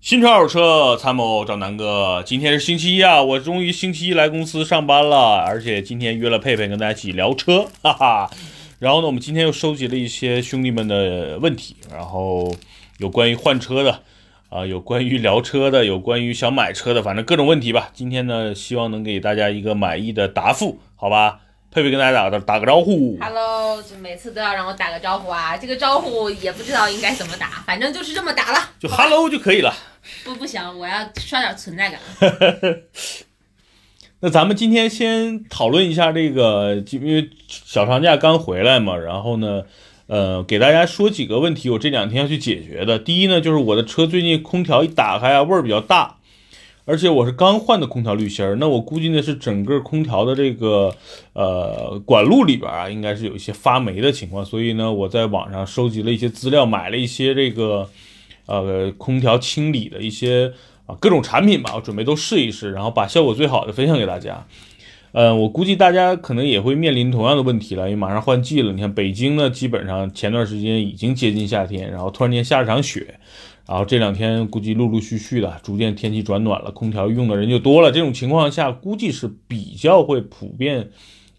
新车二手车参谋找南哥，今天是星期一啊，我终于星期一来公司上班了，而且今天约了佩佩跟大家一起聊车，哈哈。然后呢，我们今天又收集了一些兄弟们的问题，然后有关于换车的，啊，有关于聊车的，有关于想买车的，反正各种问题吧。今天呢，希望能给大家一个满意的答复，好吧？佩佩跟大家打个打个招呼。Hello，就每次都要让我打个招呼啊，这个招呼也不知道应该怎么打，反正就是这么打了。就 Hello 就可以了。不不行，我要刷点存在感。那咱们今天先讨论一下这个，因为小长假刚回来嘛，然后呢，呃，给大家说几个问题，我这两天要去解决的。第一呢，就是我的车最近空调一打开啊，味儿比较大，而且我是刚换的空调滤芯儿，那我估计呢是整个空调的这个呃管路里边啊，应该是有一些发霉的情况，所以呢，我在网上收集了一些资料，买了一些这个呃空调清理的一些。啊，各种产品吧，我准备都试一试，然后把效果最好的分享给大家。嗯，我估计大家可能也会面临同样的问题了，因为马上换季了。你看北京呢，基本上前段时间已经接近夏天，然后突然间下了场雪，然后这两天估计陆陆续续的，逐渐天气转暖了，空调用的人就多了。这种情况下，估计是比较会普遍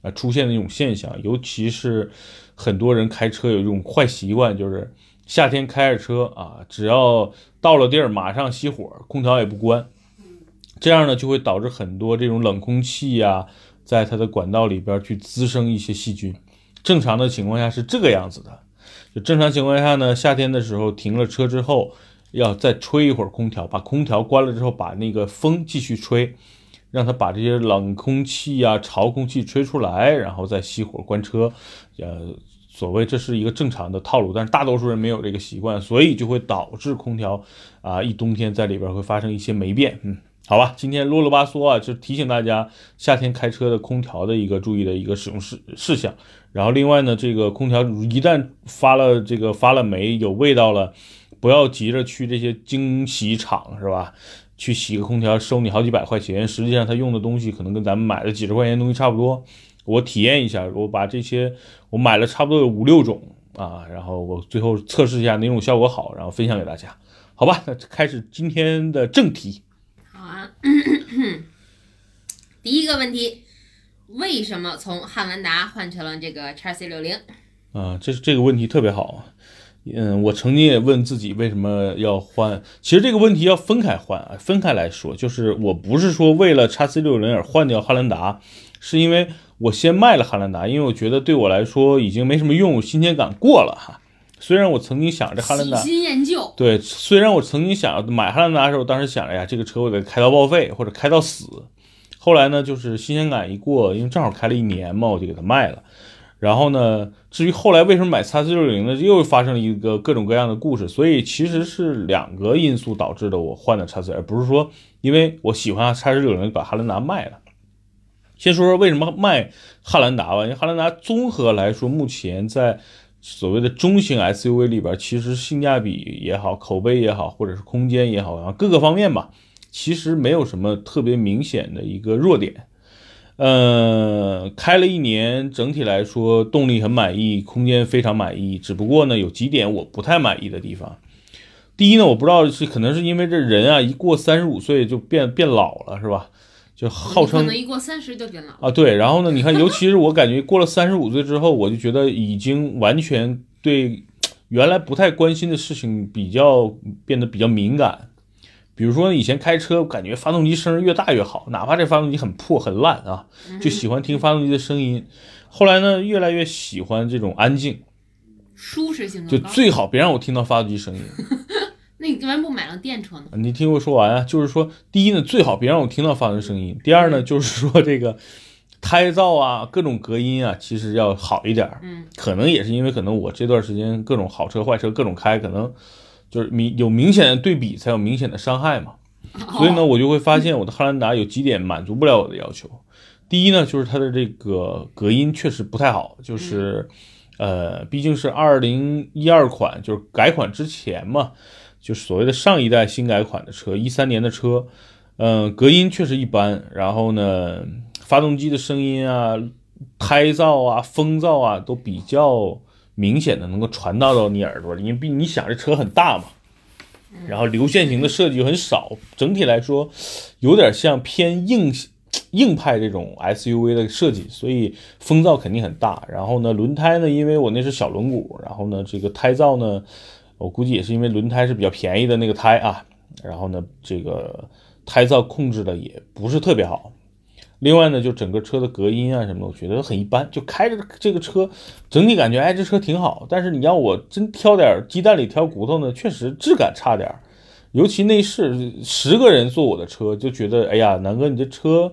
啊出现的一种现象，尤其是很多人开车有一种坏习惯，就是。夏天开着车啊，只要到了地儿马上熄火，空调也不关，这样呢就会导致很多这种冷空气呀，在它的管道里边去滋生一些细菌。正常的情况下是这个样子的，就正常情况下呢，夏天的时候停了车之后，要再吹一会儿空调，把空调关了之后，把那个风继续吹，让它把这些冷空气呀、潮空气吹出来，然后再熄火关车，呃。所谓这是一个正常的套路，但是大多数人没有这个习惯，所以就会导致空调啊一冬天在里边会发生一些霉变。嗯，好吧，今天啰啰吧嗦啊，就提醒大家夏天开车的空调的一个注意的一个使用事事项。然后另外呢，这个空调一旦发了这个发了霉有味道了，不要急着去这些精洗厂是吧？去洗个空调收你好几百块钱，实际上他用的东西可能跟咱们买的几十块钱东西差不多。我体验一下，我把这些我买了差不多有五六种啊，然后我最后测试一下哪种效果好，然后分享给大家，好吧？那开始今天的正题。第一个问题，为什么从汉兰达换成了这个叉 C 六零？啊，这这个问题特别好。嗯，我曾经也问自己为什么要换，其实这个问题要分开换啊，分开来说，就是我不是说为了叉 C 六零而换掉汉兰达，是因为。我先卖了汉兰达，因为我觉得对我来说已经没什么用，新鲜感过了哈。虽然我曾经想着汉兰达，喜新厌旧。对，虽然我曾经想买汉兰达的时候，当时想着呀，这个车我得开到报废或者开到死。后来呢，就是新鲜感一过，因为正好开了一年嘛，我就给它卖了。然后呢，至于后来为什么买叉四六零呢，又发生了一个各种各样的故事。所以其实是两个因素导致的我换的叉四而不是说因为我喜欢叉四六零把汉兰达卖了。先说说为什么卖汉兰达吧，因为汉兰达综合来说，目前在所谓的中型 SUV 里边，其实性价比也好，口碑也好，或者是空间也好，啊，各个方面吧，其实没有什么特别明显的一个弱点。呃，开了一年，整体来说动力很满意，空间非常满意。只不过呢，有几点我不太满意的地方。第一呢，我不知道是可能是因为这人啊，一过三十五岁就变变老了，是吧？就号称可能一过三十就变老啊，对。然后呢，你看，尤其是我感觉过了三十五岁之后，我就觉得已经完全对原来不太关心的事情比较变得比较敏感。比如说以前开车，感觉发动机声越大越好，哪怕这发动机很破很烂啊，就喜欢听发动机的声音。后来呢，越来越喜欢这种安静，舒适性就最好别让我听到发动机声音。那你干嘛不买辆电车呢？你听我说完啊，就是说，第一呢，最好别让我听到发动机声音；第二呢，就是说这个胎噪啊，各种隔音啊，其实要好一点。嗯，可能也是因为可能我这段时间各种好车坏车各种开，可能就是明有明显的对比，才有明显的伤害嘛。所以呢，我就会发现我的汉兰达有几点满足不了我的要求。第一呢，就是它的这个隔音确实不太好，就是呃，毕竟是二零一二款，就是改款之前嘛。就是所谓的上一代新改款的车，一三年的车，嗯，隔音确实一般。然后呢，发动机的声音啊、胎噪啊、风噪啊都比较明显的能够传达到你耳朵里，因为毕你想这车很大嘛，然后流线型的设计又很少，整体来说有点像偏硬硬派这种 SUV 的设计，所以风噪肯定很大。然后呢，轮胎呢，因为我那是小轮毂，然后呢，这个胎噪呢，我估计也是因为轮胎是比较便宜的那个胎啊，然后呢，这个胎噪控制的也不是特别好。另外呢，就整个车的隔音啊什么的，我觉得很一般。就开着这个车，整体感觉哎，这车挺好。但是你要我真挑点鸡蛋里挑骨头呢，确实质感差点儿。尤其内饰，十个人坐我的车就觉得，哎呀，南哥你这车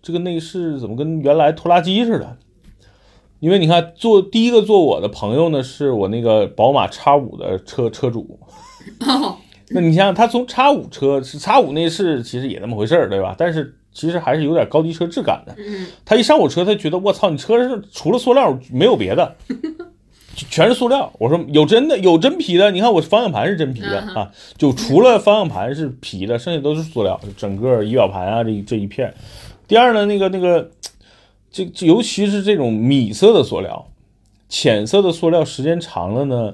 这个内饰怎么跟原来拖拉机似的？因为你看，坐第一个坐我的朋友呢，是我那个宝马叉五的车车主。那你想想，他从叉五车是叉五内饰，其实也那么回事儿，对吧？但是。其实还是有点高级车质感的。他一上我车，他觉得我操，你车上除了塑料没有别的，全是塑料。我说有真的，有真皮的。你看我方向盘是真皮的啊，就除了方向盘是皮的，剩下都是塑料。整个仪表盘啊，这这一片。第二呢，那个那个，这尤其是这种米色的塑料，浅色的塑料时间长了呢，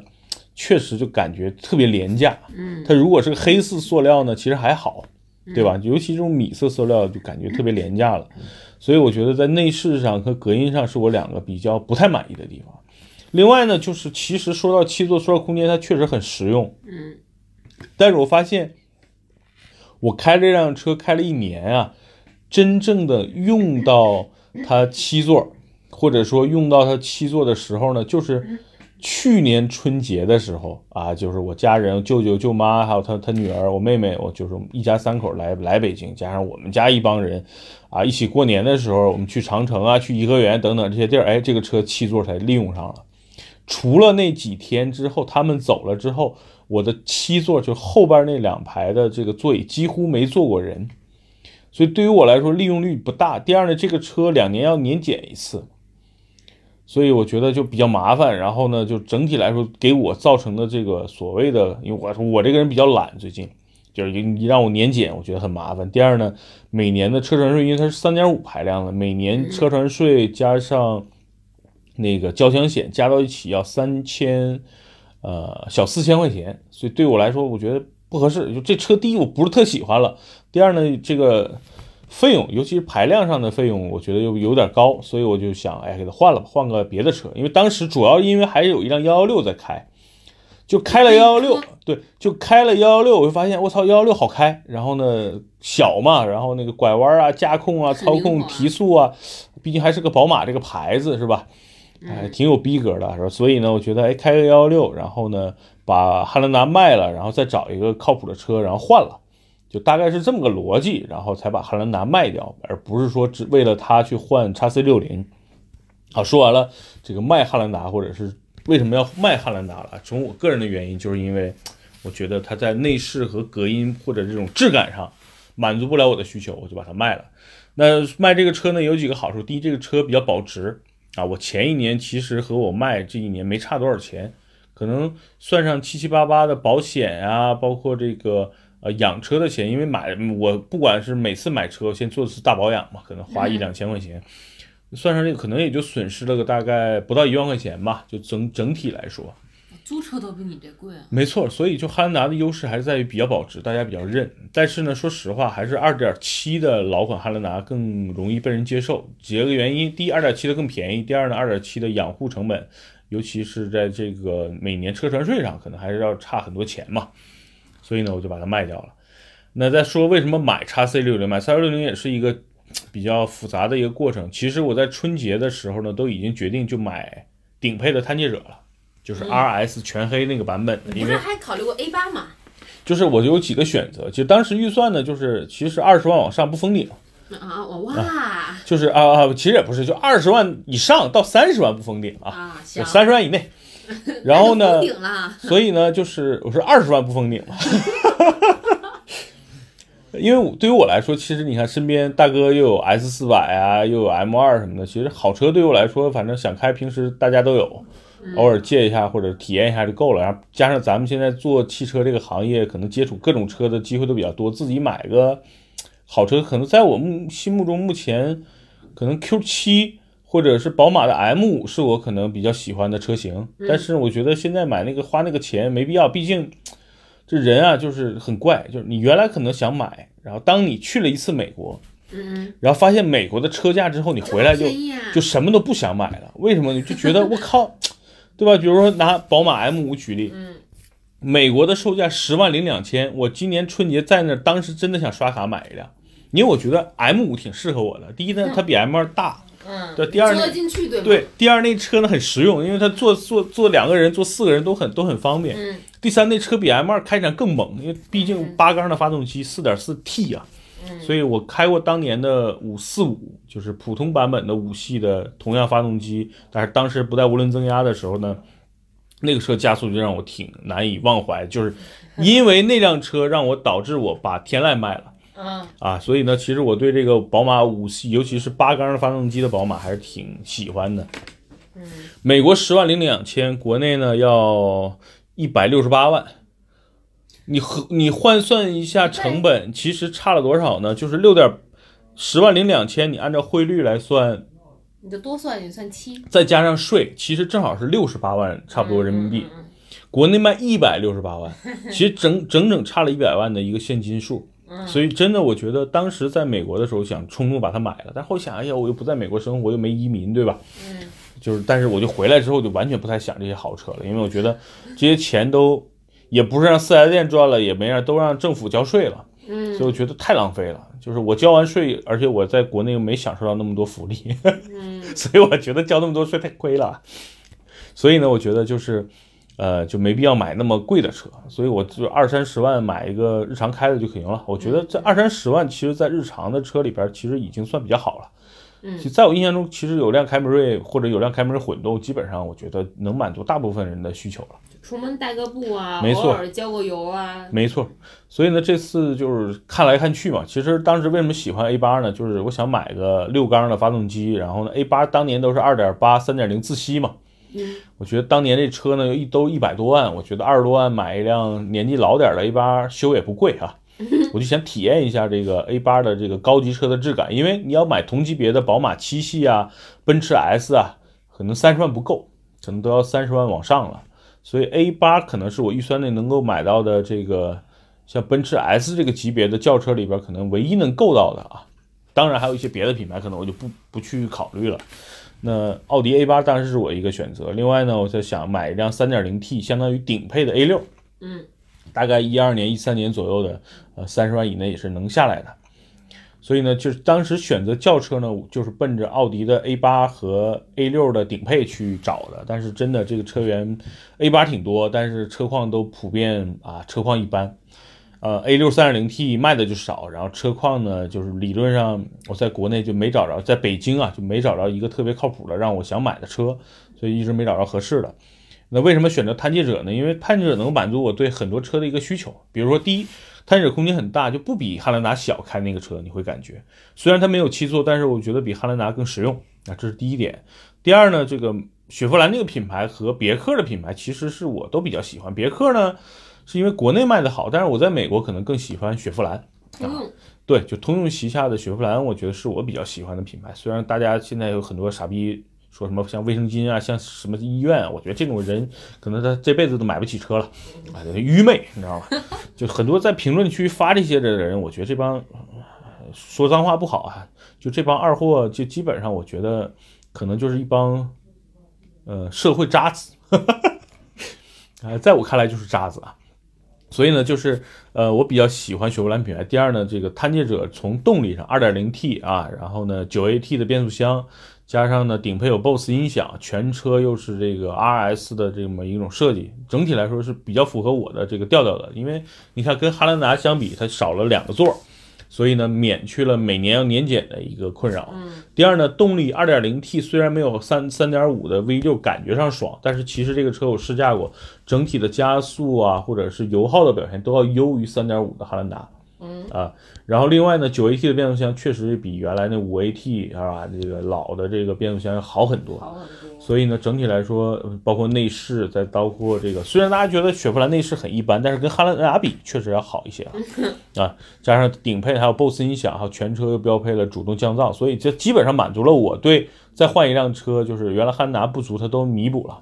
确实就感觉特别廉价。嗯，它如果是个黑色塑料呢，其实还好。对吧？尤其这种米色塑料就感觉特别廉价了，所以我觉得在内饰上和隔音上是我两个比较不太满意的地方。另外呢，就是其实说到七座塑料空间，它确实很实用。嗯，但是我发现我开这辆车开了一年啊，真正的用到它七座，或者说用到它七座的时候呢，就是。去年春节的时候啊，就是我家人、舅舅、舅妈，还有他他女儿、我妹妹，我就是一家三口来来北京，加上我们家一帮人，啊，一起过年的时候，我们去长城啊、去颐和园等等这些地儿，哎，这个车七座才利用上了。除了那几天之后，他们走了之后，我的七座就后边那两排的这个座椅几乎没坐过人，所以对于我来说利用率不大。第二呢，这个车两年要年检一次。所以我觉得就比较麻烦，然后呢，就整体来说给我造成的这个所谓的，因为我说我这个人比较懒，最近就是你让我年检，我觉得很麻烦。第二呢，每年的车船税，因为它是三点五排量的，每年车船税加上那个交强险加到一起要三千，呃，小四千块钱，所以对我来说我觉得不合适。就这车第一我不是特喜欢了，第二呢这个。费用，尤其是排量上的费用，我觉得又有点高，所以我就想，哎，给它换了吧，换个别的车。因为当时主要因为还有一辆幺幺六在开，就开了幺幺六，对，就开了幺幺六，我就发现，我操，幺幺六好开。然后呢，小嘛，然后那个拐弯啊、驾控啊、操控、提速啊，毕竟还是个宝马这个牌子，是吧？哎，挺有逼格的，是吧？所以呢，我觉得，哎，开个幺幺六，然后呢，把汉兰达卖了，然后再找一个靠谱的车，然后换了。就大概是这么个逻辑，然后才把汉兰达卖掉，而不是说只为了它去换叉 C 六零。好，说完了这个卖汉兰达，或者是为什么要卖汉兰达了？从我个人的原因，就是因为我觉得它在内饰和隔音或者这种质感上满足不了我的需求，我就把它卖了。那卖这个车呢，有几个好处：第一，这个车比较保值啊。我前一年其实和我卖这一年没差多少钱，可能算上七七八八的保险啊，包括这个。呃，养车的钱，因为买我不管是每次买车，先做次大保养嘛，可能花一两千块钱，算上这个，可能也就损失了个大概不到一万块钱吧，就整整体来说，租车都比你这贵啊。没错，所以就汉兰达的优势还是在于比较保值，大家比较认。但是呢，说实话，还是二点七的老款汉兰达更容易被人接受。几个原因：第一，二点七的更便宜；第二呢，二点七的养护成本，尤其是在这个每年车船税上，可能还是要差很多钱嘛。所以呢，我就把它卖掉了。那再说为什么买叉 C 六零？买叉 C 六零也是一个比较复杂的一个过程。其实我在春节的时候呢，都已经决定就买顶配的探界者了，就是 RS 全黑那个版本的。因为还考虑过 A 八嘛？就是我有几个选择，其实当时预算呢，就是其实二十万往上不封顶。啊，我哇！就是啊啊，其实也不是，就二十万以上到三十万不封顶啊。三十万以内。然后呢？所以呢，就是我说二十万不封顶了，因为对于我来说，其实你看身边大哥又有 S 四百啊，又有 M 二什么的，其实好车对于我来说，反正想开，平时大家都有，偶尔借一下或者体验一下就够了。然后加上咱们现在做汽车这个行业，可能接触各种车的机会都比较多，自己买个好车，可能在我目心目中目前可能 Q 七或者是宝马的 M 五是我可能比较喜欢的车型，嗯但是我觉得现在买那个花那个钱没必要，毕竟这人啊就是很怪，就是你原来可能想买，然后当你去了一次美国，嗯，然后发现美国的车价之后，你回来就啊，就什么都不想买了，为什么？你就觉得 我靠，对吧？比如说拿宝马 M 五举例，嗯美国的售价十万零两千，我今年春节在那儿，当时真的想刷卡买一辆，因为我觉得 M 五挺适合我的。第一呢，它比 M 二大，嗯，对，第二呢坐得，进去对吗？，对，第二那车呢很实用，因为它坐坐坐两个人、坐四个人都很都很方便。嗯第三，那车比 M 二开起来更猛，因为毕竟八缸的发动机，四点四 T 啊，嗯所以我开过当年的五四五，就是普通版本的五系的同样发动机，但是当时不带涡轮增压的时候呢，那个车加速就让我挺难以忘怀，就是 因为那辆车让我导致我把天籁卖了。嗯啊，所以呢，其实我对这个宝马五系，尤其是八缸的发动机的宝马，还是挺喜欢的。嗯，美国十万零两千，国内呢要一百六十八万。你和你换算一下成本，其实差了多少呢？就是六点十万零两千，你按照汇率来算，你就多算也算七，再加上税，其实正好是六十八万，差不多人民币。国内卖一百六十八万，其实整整整差了一百万的一个现金数。嗯所以真的，我觉得当时在美国的时候想冲动把它买了，但后想，哎呀，我又不在美国生活，又没移民，对吧？嗯就是，但是我就回来之后就完全不太想这些豪车了，因为我觉得这些钱都也不是让四 S 店赚了，也没让都让政府交税了，嗯所以我觉得太浪费了。就是我交完税，而且我在国内又没享受到那么多福利，嗯 所以我觉得交那么多税太亏了。所以呢，我觉得就是，呃，就没必要买那么贵的车，所以我就二三十万买一个日常开的就可以了。我觉得这二三十万，其实在日常的车里边，其实已经算比较好了。嗯其实在我印象中，其实有辆凯美瑞或者有辆凯美瑞混动，基本上我觉得能满足大部分人的需求了。出门带个步啊，没错偶尔浇个油啊，没错，所以呢，这次就是看来看去嘛。其实当时为什么喜欢 A 八呢？就是我想买个六缸的发动机，然后呢，A 八当年都是二点八、三点零自吸嘛。嗯我觉得当年这车呢，一都一百多万，我觉得二十多万买一辆年纪老点的 A 八修也不贵啊。我就想体验一下这个 A 八的这个高级车的质感，因为你要买同级别的宝马七系啊、奔驰 S 啊，可能三十万不够，可能都要三十万往上了。所以 A 八可能是我预算内能够买到的这个像奔驰 S 这个级别的轿车里边可能唯一能够到的啊。当然还有一些别的品牌，可能我就不不去考虑了。那奥迪 A 八当然是我一个选择。另外呢，我在想买一辆 3.0T，相当于顶配的 A 六，嗯大概一二年、一三年左右的，呃，三十万以内也是能下来的。所以呢，就是当时选择轿车呢，就是奔着奥迪的 A 八和 A 六的顶配去找的。但是真的这个车源 A 八挺多，但是车况都普遍啊，车况一般。呃，A 六 3.0T 卖的就少，然后车况呢，就是理论上我在国内就没找着，在北京啊就没找着一个特别靠谱的让我想买的车，所以一直没找着合适的。那为什么选择探界者呢？因为探界者能满足我对很多车的一个需求，比如说第一，探界者空间很大，就不比汉兰达小，开那个车你会感觉，虽然它没有七座，但是我觉得比汉兰达更实用啊，这是第一点。第二呢，这个雪佛兰这个品牌和别克的品牌其实是我都比较喜欢，别克呢是因为国内卖的好，但是我在美国可能更喜欢雪佛兰。对，就通用旗下的雪佛兰，我觉得是我比较喜欢的品牌。虽然大家现在有很多傻逼说什么像卫生巾啊，像什么医院啊，我觉得这种人可能他这辈子都买不起车了，啊，愚昧，你知道吗？就很多在评论区发这些的人，我觉得这帮呃说脏话不好啊，就这帮二货，就基本上我觉得可能就是一帮呃社会渣子，啊，在我看来就是渣子啊。所以呢，就是呃，我比较喜欢雪佛兰品牌。第二呢，这个探界者从动力上二点零 T 啊，然后呢九 A T 的变速箱，加上呢顶配有 BOSS 音响，全车又是这个 RS 的这么一种设计，整体来说是比较符合我的这个调调的。因为你看跟汉兰达相比，它少了两个座儿，所以呢免去了每年要年检的一个困扰。嗯第二呢，动力 2.0T 虽然没有三三点五的 V6 感觉上爽，但是其实这个车我试驾过，整体的加速啊或者是油耗的表现都要优于3.5的汉兰达。嗯啊。然后另外呢，九 AT 的变速箱确实比原来那五 AT 啊，这个老的这个变速箱要好很多。好很多。所以呢，整体来说，呃包括内饰，再包括这个，虽然大家觉得雪佛兰内饰很一般，但是跟汉兰达比确实要好一些啊。啊，加上顶配还有 BOSE 音响，还有全车又标配了主动降噪，所以这基本上满足了我对再换一辆车，就是原来汉兰达不足，它都弥补了。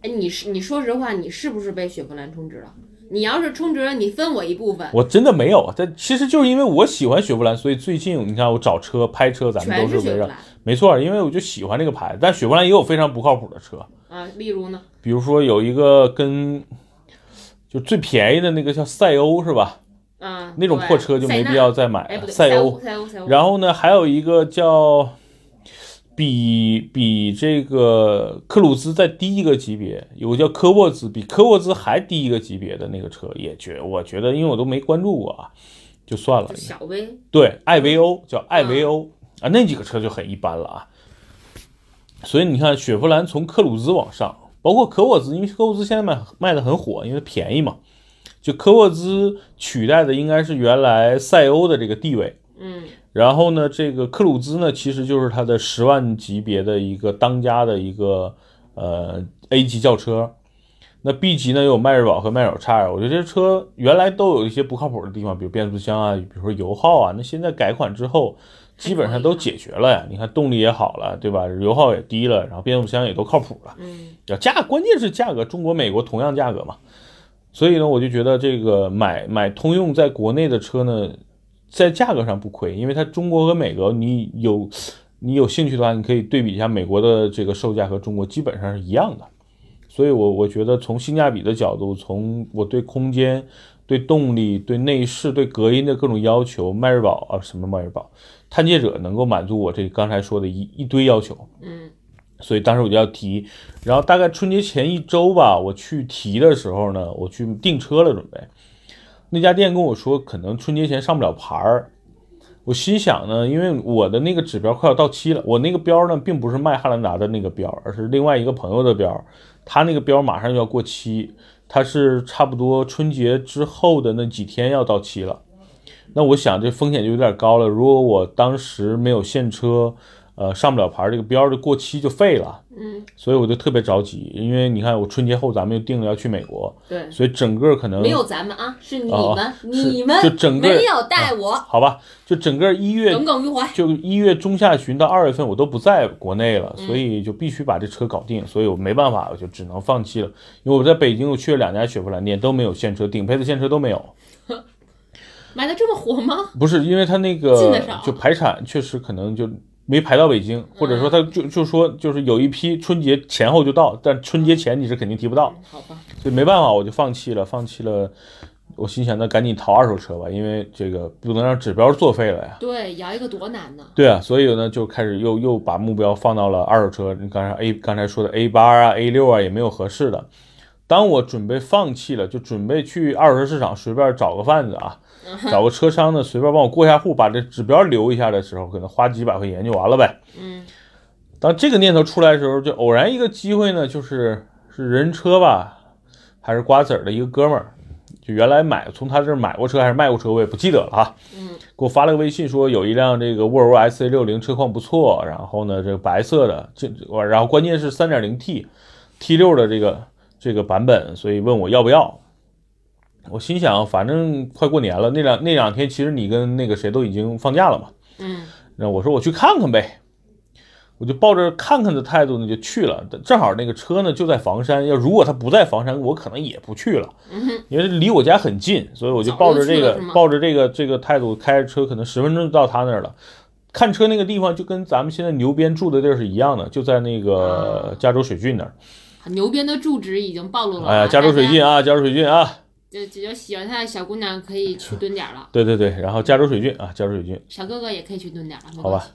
哎，你是你说实话，你是不是被雪佛兰充值了？你要是充值了，你分我一部分，我真的没有，这其实就是因为我喜欢雪佛兰，所以最近你看我找车拍车，咱们都是围绕，没错，因为我就喜欢这个牌子。但雪佛兰也有非常不靠谱的车，啊。例如呢？比如说有一个跟就最便宜的那个叫赛欧是吧？啊，那种破车就没必。要再买了。赛，欧，赛欧，赛欧。然后呢，还有一个叫比比这个克鲁兹再低一个级别，有个叫科沃兹，比科沃兹还低一个级别的那个车，也觉我觉得，因为我都没关注过啊，就算了。小威，对，艾维欧叫艾维欧、啊，那几个车就很一般了啊。所以你看，雪佛兰从克鲁兹往上，包括科沃兹，因为科沃兹现在卖卖的很火，因为便宜嘛。就科沃兹取代的应该是原来赛欧的这个地位，嗯，然后呢，这个克鲁兹呢，其实就是它的十万级别的一个当家的一个呃 A 级轿车。那 B 级呢有迈锐宝和迈锐宝 X，我觉得这车原来都有一些不靠谱的地方，比如变速箱啊，比如说油耗啊。那现在改款之后，基本上都解决了呀。你看动力也好了，对吧？油耗也低了，然后变速箱也都靠谱了。嗯，要价，关键是价格，中国、美国同样价格嘛。所以呢，我就觉得这个买买通用在国内的车呢，在价格上不亏，因为它中国和美国，你有你有兴趣的话，你可以对比一下美国的这个售价和中国基本上是一样的。所以我我觉得从性价比的角度，从我对空间、对动力、对内饰、对隔音的各种要求，迈锐宝啊什么迈锐宝，探界者能够满足我这刚才说的一一堆要求。嗯，所以当时我就要提，然后大概春节前一周吧，我去提的时候呢，我去订车了，准备那家店跟我说可能春节前上不了牌儿。我心想呢，因为我的那个指标快要到期了，我那个标呢并不是卖汉兰达的那个标，而是另外一个朋友的标，他那个标马上就要过期，他是差不多春节之后的那几天要到期了。那我想这风险就有点高了，如果我当时没有现车，呃，上不了牌，这个标就过期就废了。嗯，所以我就特别着急，因为你看我春节后咱们又定了要去美国，对，所以整个可能没有咱们啊，是你哦们，是你们就整个没有带我，好吧，就整个一月耿耿于怀。就一月中下旬到二月份我都不在国内了，嗯所以就必须把这车搞定，所以我没办法，我就只能放弃了。因为我在北京我去了两家雪佛兰店都没有现车，顶配的现车都没有。买的这么火吗？不是因为他那进个就排产确实可能就没排到北京，或者说他就就说就是有一批春节前后就到，但春节前你是肯定提不到，好吧，所以没办法我就放弃了，放弃了。我心想那赶紧淘二手车吧，因为这个不能让指标作废了呀。对，摇一个多难呢。对啊，所以呢就开始又又把目标放到了二手车。你刚才 A 刚才说的 A 八啊、A 六啊也没有合适的。当我准备放弃了，就准备去二手车市场随便找个贩子啊，找个车商呢随便帮我过一下户，把这指标留一下的时候，可能花几百块钱就完了呗。嗯，当这个念头出来的时候，就偶然一个机会呢，就是是人车吧，还是瓜子儿的一个哥们儿，就原来买从他这儿买过车还是卖过车，我也不记得了哈。嗯，给我发了个微信说有一辆这个沃尔沃 S A 六零车况不错，然后呢这个白色的，这然后关键是三点零 T T 六的这个这个版本，所以问我要不要。我心想，反正快过年了，那两那两天其实你跟那个谁都已经放假了嘛。嗯，那我说我去看看呗，我就抱着看看的态度呢就去了。正好那个车呢就在房山，要如果他不在房山，我可能也不去了，因为离我家很近，所以我就抱着这个抱着这个这个态度开着车，可能十分钟就到他那儿了。看车那个地方就跟咱们现在牛鞭住的地儿是一样的，就在那个加州水郡那儿。牛鞭的住址已经暴露了啊。哎呀，加州水郡啊，加州水郡啊，就就就喜欢他的小姑娘可以去蹲点了，对对对，然后加州水郡啊，加州水郡。小哥哥也可以去蹲点了，好吧。，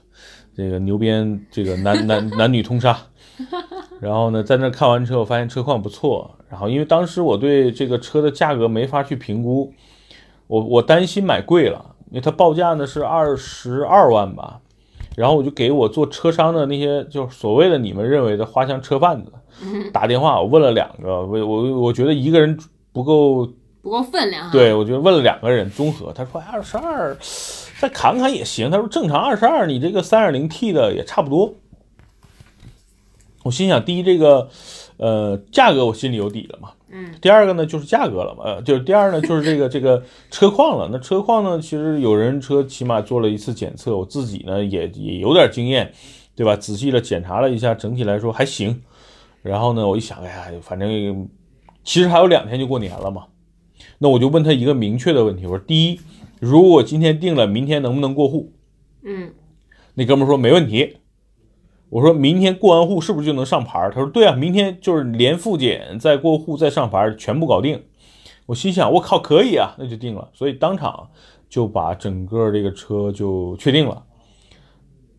这个牛鞭，这个男男男女通杀。然后呢，在那看完车，我发现车况不错。然后因为当时我对这个车的价格没法去评估，我我担心买贵了，因为它报价呢是二十二万吧。然后我就给我做车商的那些，就是所谓的你们认为的花香车贩子 打电话，我问了两个，我我我觉得一个人不够不够分量啊。对，我觉得问了两个人综合，他说二十二再砍砍也行。他说正常二十二，你这个三点零 T 的也差不多。我心想，第一这个呃价格我心里有底了嘛，嗯，第二个呢就是价格了嘛，呃，就是第二呢就是这个 这个车况了。那车况呢，其实有人车起码做了一次检测，我自己呢也也有点经验，对吧？仔细的检查了一下，整体来说还行。然后呢，我一想，哎呀，反正其实还有两天就过年了嘛，那我就问他一个明确的问题，我说：第一，如果我今天定了，明天能不能过户？嗯，那哥们说没问题。我说明天过完户是不是就能上牌？他说对啊，明天就是连复检再过户再上牌，全部搞定。我心想我靠，可以啊，那就定了。所以当场就把整个这个车就确定了。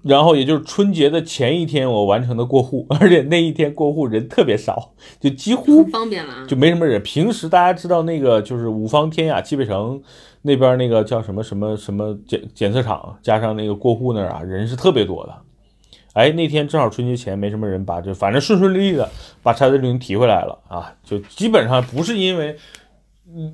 然后也就是春节的前一天，我完成的过户，而且那一天过户人特别少，就几乎方便了啊。就没什么人。平时大家知道那个就是五方天雅汽配城那边那个叫什么什么什么检检测场，加上那个过户那儿啊，人是特别多的。哎，那天正好春节前没什么人，把这反正顺顺利利的把叉六零提回来了啊，就基本上不是因为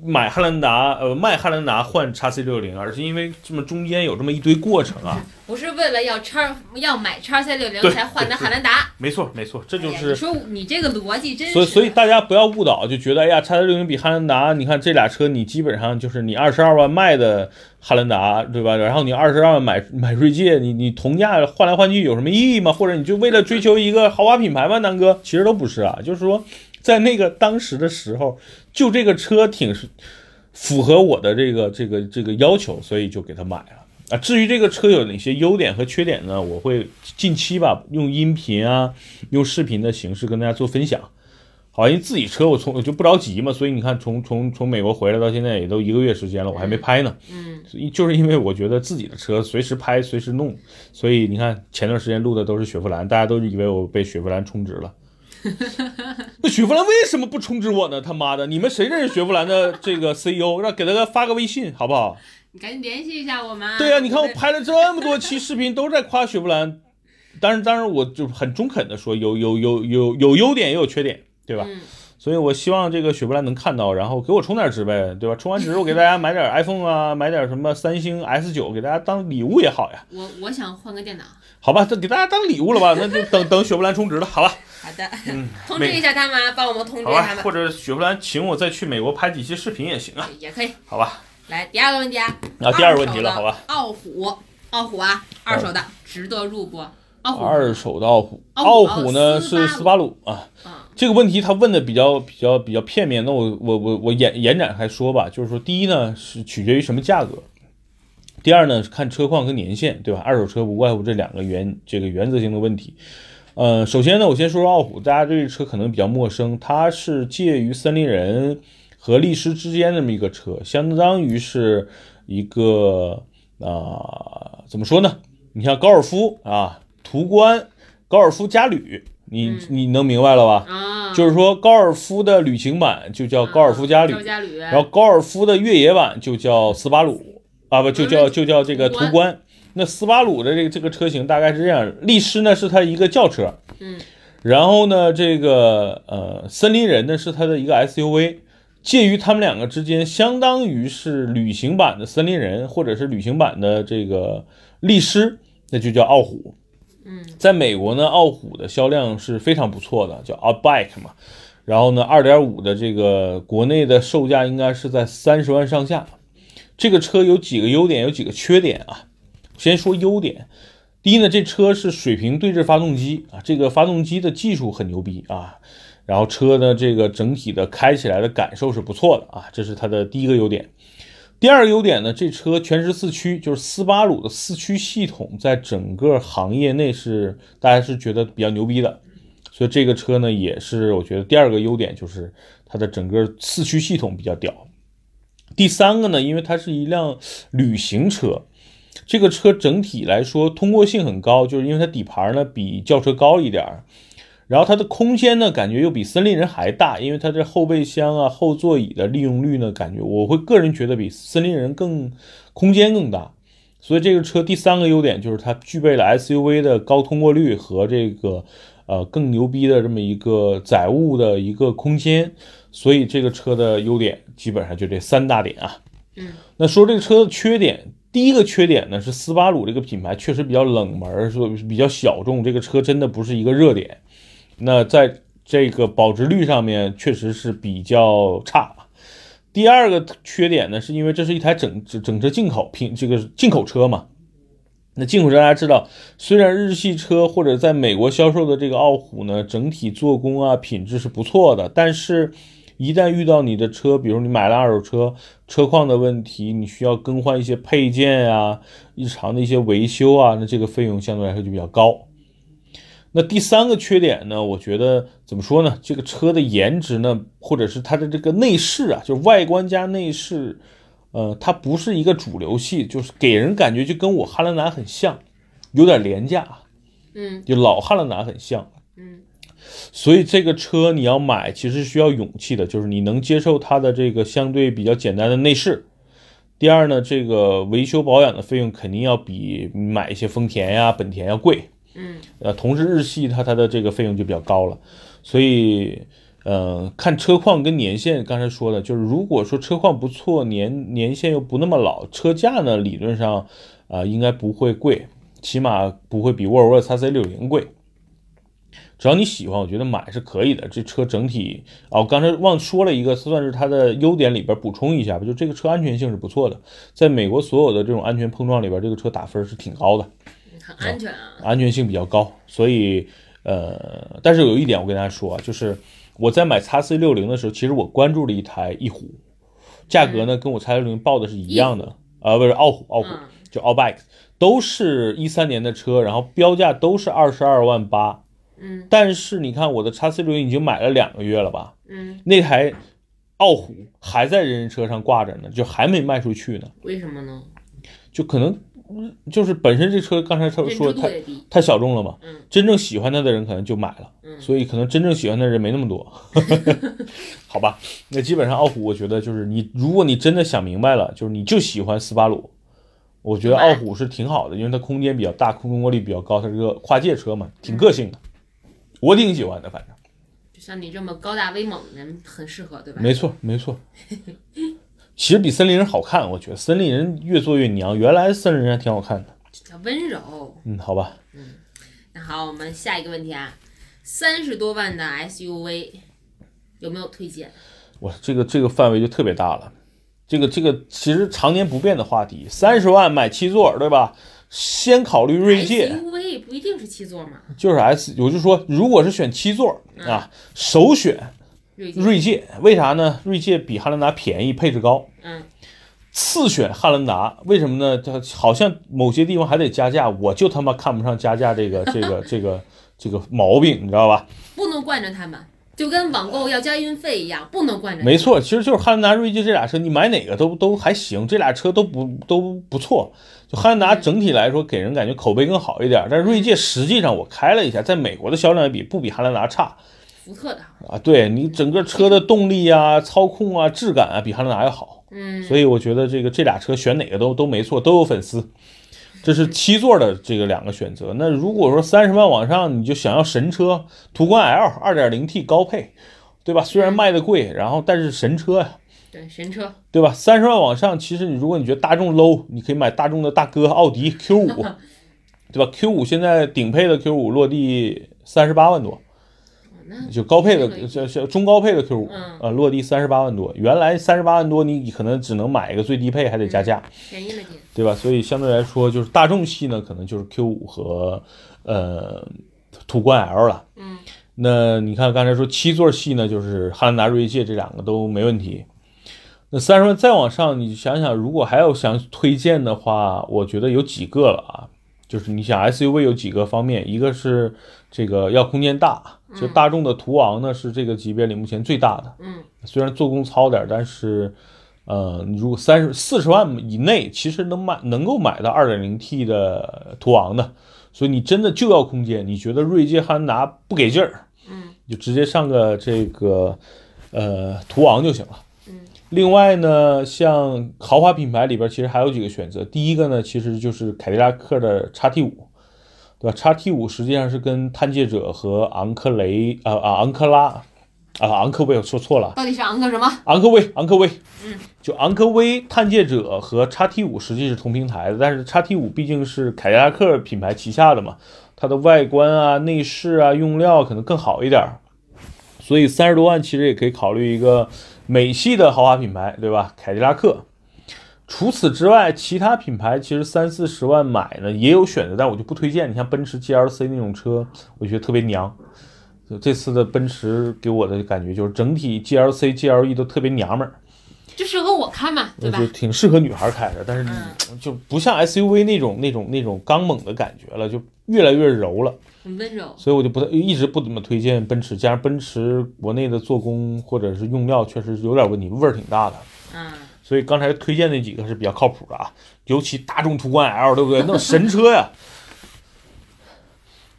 买汉兰达呃卖汉兰达换叉 C 六零，而是因为这么中间有这么一堆过程啊。不是为了要叉要买叉 C 六零才换的汉兰达，没错没错，这就是你说你这个逻辑真是，所以，所以大家不要误导，就觉得哎呀，叉 C 六零比汉兰达，你看这俩车，你基本上就是你二十二万卖的汉兰达，对吧？然后你二十二万买买锐界，你你同价换来换去有什么意义吗？或者你就为了追求一个豪华品牌吗，南哥？其实都不是啊，就是说在那个当时的时候，就这个车挺是符合我的这个这个这个要求，所以就给他买了。啊，至于这个车有哪些优点和缺点呢？我会近期吧，用音频啊，用视频的形式跟大家做分享。好，因为自己车我从我就不着急嘛，所以你看从从从美国回来到现在也都一个月时间了，我还没拍呢。嗯，就是因为我觉得自己的车随时拍随时弄，所以你看前段时间录的都是雪佛兰，大家都以为我被雪佛兰充值了。那雪佛兰为什么不充值我呢？他妈的，你们谁认识雪佛兰的这个 CEO？让给他个发个微信好不好？你赶紧联系一下我们啊。对呀、你看我拍了这么多期视频，都在夸雪佛兰。当然，当然，我就很中肯的说，有有有有有优点，也有缺点，对吧？嗯所以我希望这个雪佛兰能看到，然后给我充点值呗，对吧？充完值，我给大家买点 iPhone 啊，买点什么三星 S 九，给大家当礼物也好呀。我我想换个电脑。好吧，这给大家当礼物了吧？那就等等雪佛兰充值了，好吧？好的，嗯，通知一下他们啊，帮我们通知，他们或者雪佛兰请我再去美国拍几期视频也行啊，也可以。好吧？来第二个问题啊，啊，第二个问题了，好吧？奥虎，奥虎啊，二手的值得入不？二手的奥虎，傲傲虎虎呢是斯巴鲁啊。啊，这个问题他问的比较比较比较片面，那我我我我延延展开说吧，就是说，第一呢是取决于什么价格，第二呢是看车况跟年限，对吧？二手车无外乎这两个原这个原则性的问题。呃，首先呢，我先说说傲虎，大家对这车可能比较陌生，它是介于森林人和力狮之间这么一个车，相当于是一个啊、怎么说呢？你像高尔夫啊、途观、高尔夫加旅，你你能明白了吧？啊，就是说高尔夫的旅行版就叫高尔夫加旅，高加旅，然后高尔夫的越野版就叫斯巴鲁啊，不就叫就叫这个途观。那斯巴鲁的这个这个车型大概是这样，力狮呢是它一个轿车，嗯，然后呢这个呃森林人呢是它的一个 SUV，介于他们两个之间，相当于是旅行版的森林人或者是旅行版的这个力狮，那就叫傲虎。嗯，在美国呢，傲虎的销量是非常不错的，叫 Outback 嘛。然后呢，二点五的这个国内的售价应该是在三十万上下。这个车有几个优点，有几个缺点啊。先说优点，第一呢，这车是水平对置发动机啊，这个发动机的技术很牛逼啊。然后车呢，这个整体的开起来的感受是不错的啊，这是它的第一个优点。第二个优点呢，这车全时四驱，就是斯巴鲁的四驱系统，在整个行业内是大家是觉得比较牛逼的，所以这个车呢，也是我觉得第二个优点就是它的整个四驱系统比较屌。第三个呢，因为它是一辆旅行车，这个车整体来说通过性很高，就是因为它底盘呢比轿车高一点儿，然后它的空间呢感觉又比森林人还大，因为它这后备箱啊、后座椅的利用率呢，感觉我会个人觉得比森林人更空间更大。所以这个车第三个优点就是它具备了 SUV 的高通过率和这个呃更牛逼的这么一个载物的一个空间。所以这个车的优点基本上就这三大点啊。嗯，那说这个车的缺点，第一个缺点呢是斯巴鲁这个品牌确实比较冷门，说比较小众，这个车真的不是一个热点。那在这个保值率上面确实是比较差。第二个缺点呢，是因为这是一台整整车进口品，这个进口车嘛。那进口车大家知道，虽然日系车或者在美国销售的这个傲虎呢，整体做工啊品质是不错的，但是，一旦遇到你的车，比如你买了二手车，车况的问题，你需要更换一些配件呀，日常的一些维修啊，那这个费用相对来说就比较高。那第三个缺点呢，我觉得怎么说呢？这个车的颜值呢，或者是它的这个内饰啊，就是外观加内饰。呃，它不是一个主流系，就是给人感觉就跟我汉兰达很像，有点廉价，嗯就老汉兰达很像。嗯所以这个车你要买，其实需要勇气的，就是你能接受它的这个相对比较简单的内饰。第二呢，这个维修保养的费用肯定要比买一些丰田呀、本田要贵。嗯呃，同时日系它它的这个费用就比较高了，所以呃，看车况跟年限，刚才说的就是，如果说车况不错，年年限又不那么老，车价呢理论上啊、应该不会贵，起码不会比沃尔沃 XC60 贵。只要你喜欢，我觉得买是可以的。这车整体啊，我刚才忘说了一个，算是它的优点里边补充一下吧，就这个车安全性是不错的，在美国所有的这种安全碰撞里边，这个车打分是挺高的。很安全啊。安全性比较高，所以呃，但是有一点我跟大家说啊，就是我在买 x C 六零的时候，其实我关注了一台翼虎，价格呢跟我 x 六零报的是一样的，啊、不是傲虎，傲虎嗯就 All Bike，都是一三年的车，然后标价都是二十二万八，嗯。但是你看我的叉 C 六零已经买了两个月了吧，嗯，那台傲虎还在人人车上挂着呢，就还没卖出去呢，为什么呢？就可能嗯就是本身这车刚才他说太。太小众了嘛，嗯。真正喜欢它的人可能就买了，嗯。所以可能真正喜欢的人没那么多，好吧？那基本上傲虎，我觉得就是你，如果你真的想明白了，就是你就喜欢斯巴鲁，我觉得傲虎是挺好的，因为它空间比较大，空中握力比较高，它是个跨界车嘛，挺个性的，我挺喜欢的，反正就像你这么高大威猛的人，很适合，对吧？没错没错。其实比森林人好看，我觉得森林人越做越娘，原来森林人还挺好看的。叫温柔。嗯，好吧，嗯那好，我们下一个问题啊，三十多万的 SUV 有没有推荐？我这个这个范围就特别大了，这个这个其实常年不变的话题，三十万买七座，对吧？先考虑锐界，SUV 不一定是七座嘛，就是 S，我就说，如果是选七座啊，首选锐界。为啥呢？锐界比汉兰达便宜，配置高。嗯，次选汉兰达，为什么呢？它好像某些地方还得加价，我就他妈看不上加价这个这个这个这个毛病，你知道吧？不能惯着他们，就跟网购要加运费一样，不能惯着。没，错，其实就是汉兰达、锐界这俩车，你买哪个都都还行，这俩车都不都不错。就汉兰达整体来说给人感觉口碑更好一点，但是锐界实际上我开了一下，在美国的销量也比不比汉兰达差福特的。啊。对你整个车的动力啊、操控啊、质感啊比汉兰达要好，嗯，所以我觉得这个这俩车选哪个都都没错，都有粉丝。这是七座的这个两个选择。那如果说三十万往上，你就想要神车，途观 L 二点零 T 高配，对吧？虽然卖的贵，然后但是神车呀。对神车，对吧？三十万往上，其实你如果你觉得大众 low，你可以买大众的大哥奥迪 Q 五，对吧？Q 五现在顶配的 Q 五落地三十八万多，就高配的叫叫中高配的 Q 五，嗯呃，落地三十八万多。原来三十八万多，你可能只能买一个最低配，还得加价，便宜了点。对吧？所以相对来说，就是大众系呢，可能就是 Q 五和呃途观 L 了。嗯，那你看刚才说七座系呢，就是汉兰达、锐界这两个都没问题。那三十万再往上，你想想，如果还有想推荐的话，我觉得有几个了啊。就是你想 SUV 有几个方面，一个是这个要空间大，就大众的途昂呢是这个级别里目前最大的。嗯，虽然做工糙点儿，但是呃，你如果三十四十万以内，其实能买能够买到二点零 T 的途昂的。所以你真的就要空间，你觉得锐界、汉兰达不给劲儿，嗯，你就直接上个这个呃途昂就行了。嗯，另外呢，像豪华品牌里边，其实还有几个选择。第一个呢，其实就是凯迪拉克的 XT 五，对吧叉 T 五实际上是跟探界者和昂克雷呃啊昂克拉啊，昂科威，我说错了，到底是昂克什么？昂科威，昂科威，嗯，就昂科威探界者和叉 T 五实际是同平台的，但是叉 T 五毕竟是凯迪拉克品牌旗下的嘛，它的外观啊、内饰啊、用料可能更好一点儿，所以三十多万其实也可以考虑一个美系的豪华品牌，对吧？凯迪拉克。除此之外，其他品牌其实三四十万买呢也有选择，但我就不推荐。你像奔驰 GLC 那种车，我觉得特别娘。就这次的奔驰给我的感觉就是整体 GLC、GLE 都特别娘们儿，就适合我开嘛，对吧就？挺适合女孩开的，但是嗯就不像 SUV 那种那种那种刚猛的感觉了，就越来越柔了。很温柔。所以我就不太一直不怎么推荐奔驰，加上奔驰国内的做工或者是用料确实有点问题，味儿挺大的。嗯，所以刚才推荐那几个是比较靠谱的啊，尤其大众途观 L，对不对？那神车呀。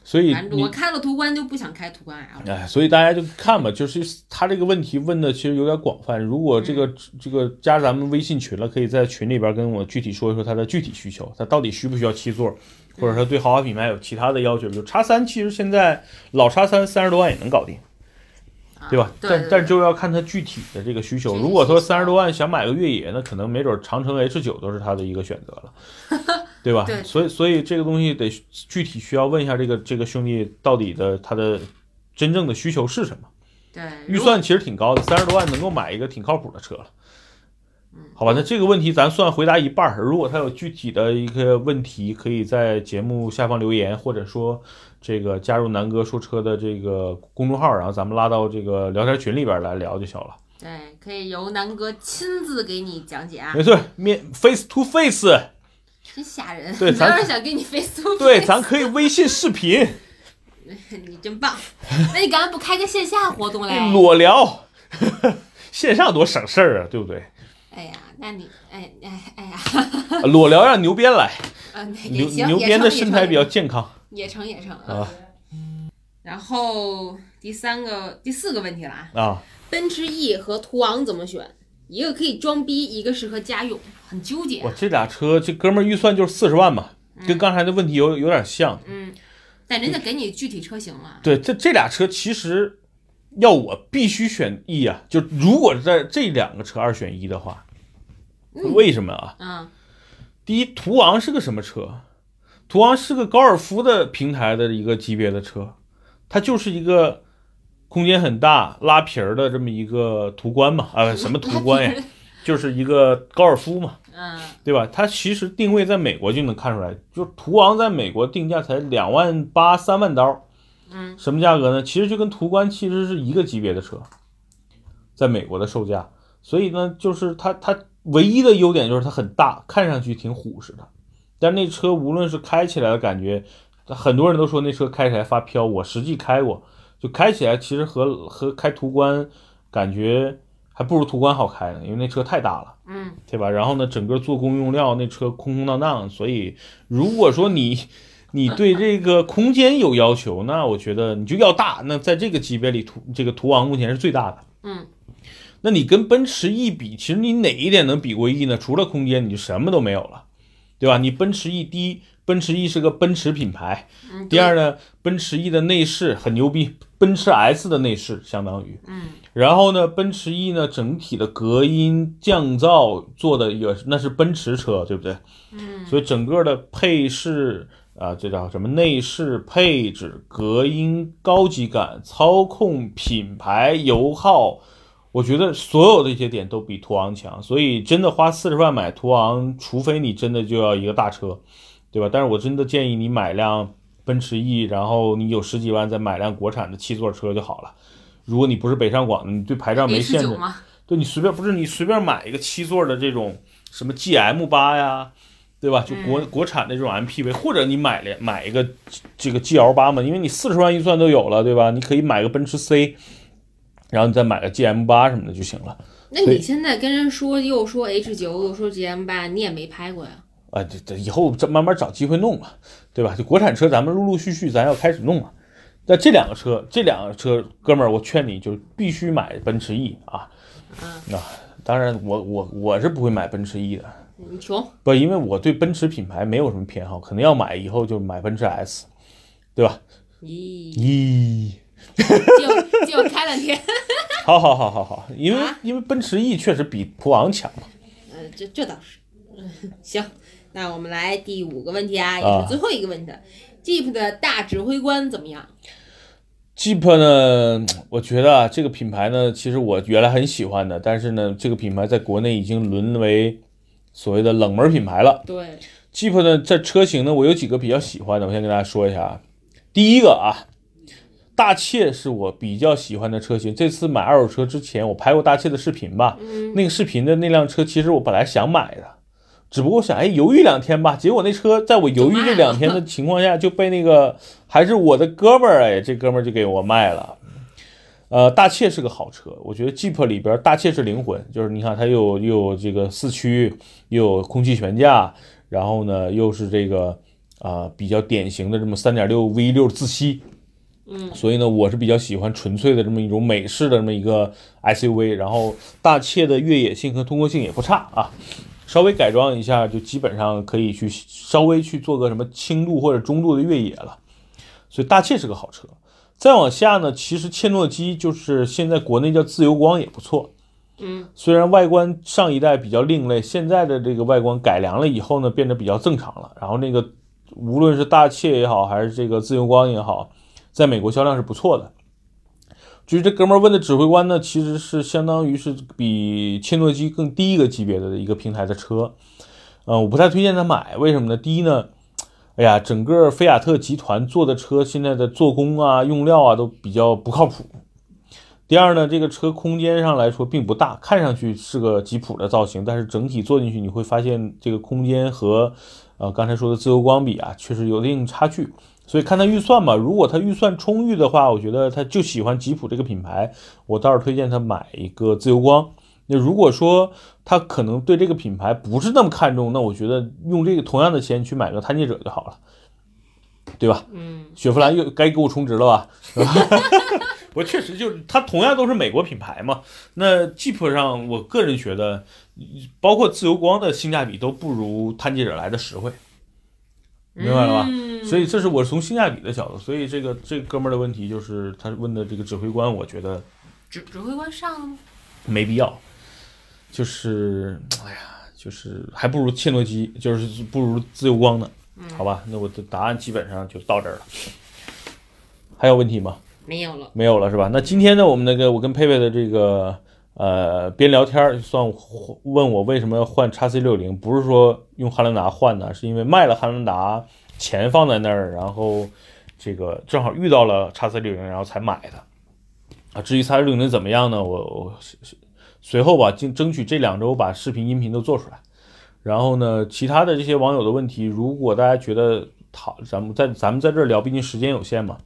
所以我开了途观就不想开途观 L。哎，所以大家就看吧，就是他这个问题问的其实有点广泛。如果这个、这个加咱们微信群了，可以在群里边跟我具体说一说他的具体需求，他到底需不需要七座，或者说对豪华品牌有其他的要求。就叉三，其实现在老叉三三十多万也能搞定，对吧？对对但但就要看他具体的这个需求。如果说三十多万想买个越野，那可能没准长城 H 九都是他的一个选择了，对吧？对所以所以这个东西得具体需要问一下这个这个兄弟到底的他的真正的需求是什么。对，预算其实挺高的，三十多万能够买一个挺靠谱的车了。好吧，那这个问题咱算回答一半儿。如果他有具体的一个问题，可以在节目下方留言，或者说这个加入南哥说车的这个公众号，然后咱们拉到这个聊天群里边来聊就行了。对，可以由南哥亲自给你讲解啊没，错，面 face to face，真吓人。对咱没有人想跟你 face to，face，对咱可以微信视频 你真棒。那你干嘛不开个线下活动 嘞？裸聊，线上多省事儿啊，对不对？哎呀，那你哎哎哎呀，啊裸聊让牛鞭来，牛牛鞭的身材比较健康也成也成。啊然后第三个、第四个问题了啊，啊。奔驰 E 和途昂怎么选？一个可以装逼，一个适合家用，很纠结我。这俩车，这哥们儿预算就是四十万嘛，跟刚才的问题有有点像。嗯，但人家给你具体车型了。对，这这俩车其实要我必须选 E 啊，就如果在这两个车二选一的话，为什么啊？嗯第一，途昂是个什么车？途昂是个高尔夫的平台的一个级别的车，它就是一个空间很大、拉皮儿的这么一个途观嘛，啊，什么途观呀？就是一个高尔夫嘛。嗯对吧？它其实定位在美国就能看出来，就途昂在美国定价才两万八三万刀，嗯，什么价格呢？其实就跟途观其实是一个级别的车，在美国的售价。所以呢，就是它它唯一的优点就是它很大，看上去挺虎实的，但那车无论是开起来的感觉，很多人都说那车开起来发飘，我实际开过，就开起来其实和和开途观感觉还不如途观好开呢，因为那车太大了。嗯，对吧？然后呢，整个做工用料那车空空荡荡，所以如果说你 你对这个空间有要求，那我觉得你就要大。那在这个级别里，途这个途昂目前是最大的。嗯，那你跟奔驰 E 比，其实你哪一点能比过 E 呢？除了空间，你就什么都没有了，对吧？你奔驰 E 第一，奔驰 E 是个奔驰品牌。嗯第二呢，奔驰 E 的内饰很牛逼，奔驰 S 的内饰相当于。嗯然后呢，奔驰 E 呢，整体的隔音降噪做的也是那是奔驰车，对不对？嗯所以整个的配饰啊，这叫什么内饰配置、隔音、高级感、操控、品牌、油耗，我觉得所有的这些点都比途昂强。所以真的花四十万买途昂，除非你真的就要一个大车，对吧？但是我真的建议你买辆奔驰 E，然后你有十几万再买辆国产的七座车就好了。如果你不是北上广的，你对牌照没限制对你随便不是你随便买一个七座的这种什么 GM 八呀，对吧？就国、国产的这种 MPV，或者你买了买一个这个 GL 八嘛，因为你四十万预算都有了，对吧？你可以买个奔驰 C，然后你再买个 GM 八什么的就行了。那你现在跟人说又说 H 九又说 GM 八，你也没拍过呀？啊，这这以后这慢慢找机会弄嘛，对吧？就国产车咱们陆陆续续咱要开始弄了。那这两个车，这两个车，哥们儿，我劝你就必须买奔驰 E 啊！嗯啊，当然我我我是不会买奔驰 E 的，你穷，不，因为我对奔驰品牌没有什么偏好，可能要买以后就买奔驰 S，对吧？咦，咦，就就开两天，好好好好好，因为、啊因为奔驰 E 确实比途昂强嘛。呃，这这倒是。嗯 行，那我们来第五个问题啊，也啊是最后一个问题了。Jeep 的大指挥官怎么样？Jeep 呢，我觉得啊，这个品牌呢，其实我原来很喜欢的，但是呢，这个品牌在国内已经沦为所谓的冷门品牌了。对，Jeep 呢，在车型呢，我有几个比较喜欢的，我先跟大家说一下啊。第一个啊，大切是我比较喜欢的车型。这次买二手车之前，我拍过大切的视频吧。嗯，那个视频的那辆车，其实我本来想买的，只不过想哎犹豫两天吧。结果那车在我犹豫这两天的情况下，就被那个还是我的哥们儿哎，这哥们儿就给我卖了。呃，大切是个好车，我觉得 Jeep 里边大切是灵魂，就是你看它又又有这个四驱，又有空气悬架，然后呢又是这个啊、比较典型的这么三点六 V 六自吸，嗯，所以呢我是比较喜欢纯粹的这么一种美式的这么一个 SUV，然后大切的越野性和通过性也不差啊，稍微改装一下就基本上可以去稍微去做个什么轻度或者中度的越野了，所以大切是个好车。再往下呢，其实切诺基就是现在国内叫自由光也不错，嗯，虽然外观上一代比较另类，现在的这个外观改良了以后呢，变得比较正常了。然后那个无论是大切也好，还是这个自由光也好，在美国销量是不错的。至于这哥们儿问的指挥官呢，其实是相当于是比切诺基更低一个级别的一个平台的车。嗯、我不太推荐他买，为什么呢？第一呢，哎呀，整个菲亚特集团做的车现在的做工啊、用料啊都比较不靠谱。第二呢，这个车空间上来说并不大，看上去是个吉普的造型，但是整体坐进去你会发现这个空间和呃刚才说的自由光比啊，确实有一定差距。所以看他预算吧，如果他预算充裕的话，我觉得他就喜欢吉普这个品牌，我倒是推荐他买一个自由光。那如果说他可能对这个品牌不是那么看重，那我觉得用这个同样的钱去买个探界者就好了，对吧？嗯，雪佛兰又该给我充值了吧？我确实就是它同样都是美国品牌嘛。那 Jeep 上，我个人觉得，包括自由光的性价比都不如探界者来的实惠，明白了吧？嗯所以这是我从性价比的角度，所以这个这个哥们儿的问题就是他问的这个指挥官，我觉得指指挥官上了吗？没必要，就是哎呀，就是还不如切诺基，就是不如自由光呢。好吧，那我的答案基本上就到这儿了。还有问题吗？没有了。没有了是吧？那今天呢，我们那个我跟佩佩的这个呃边聊天儿，算问我为什么要换叉 C 六零，不是说用汉兰达换的，是因为卖了汉兰达，钱放在那儿，然后这个正好遇到了叉 C 六零，然后才买的。啊，至于叉 C 六零怎么样呢？我我随后吧，争争取这两周把视频、音频都做出来。然后呢，其他的这些网友的问题，如果大家觉得好，咱们在咱们在这儿聊，毕竟时间有限嘛。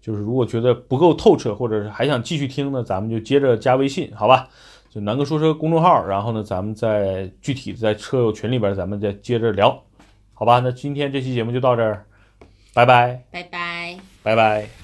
就是如果觉得不够透彻，或者是还想继续听呢，咱们就接着加微信，好吧？就南哥说车公众号，然后呢，咱们在具体在车友群里边，咱们再接着聊，好吧？那今天这期节目就到这儿，拜拜，拜拜。拜拜。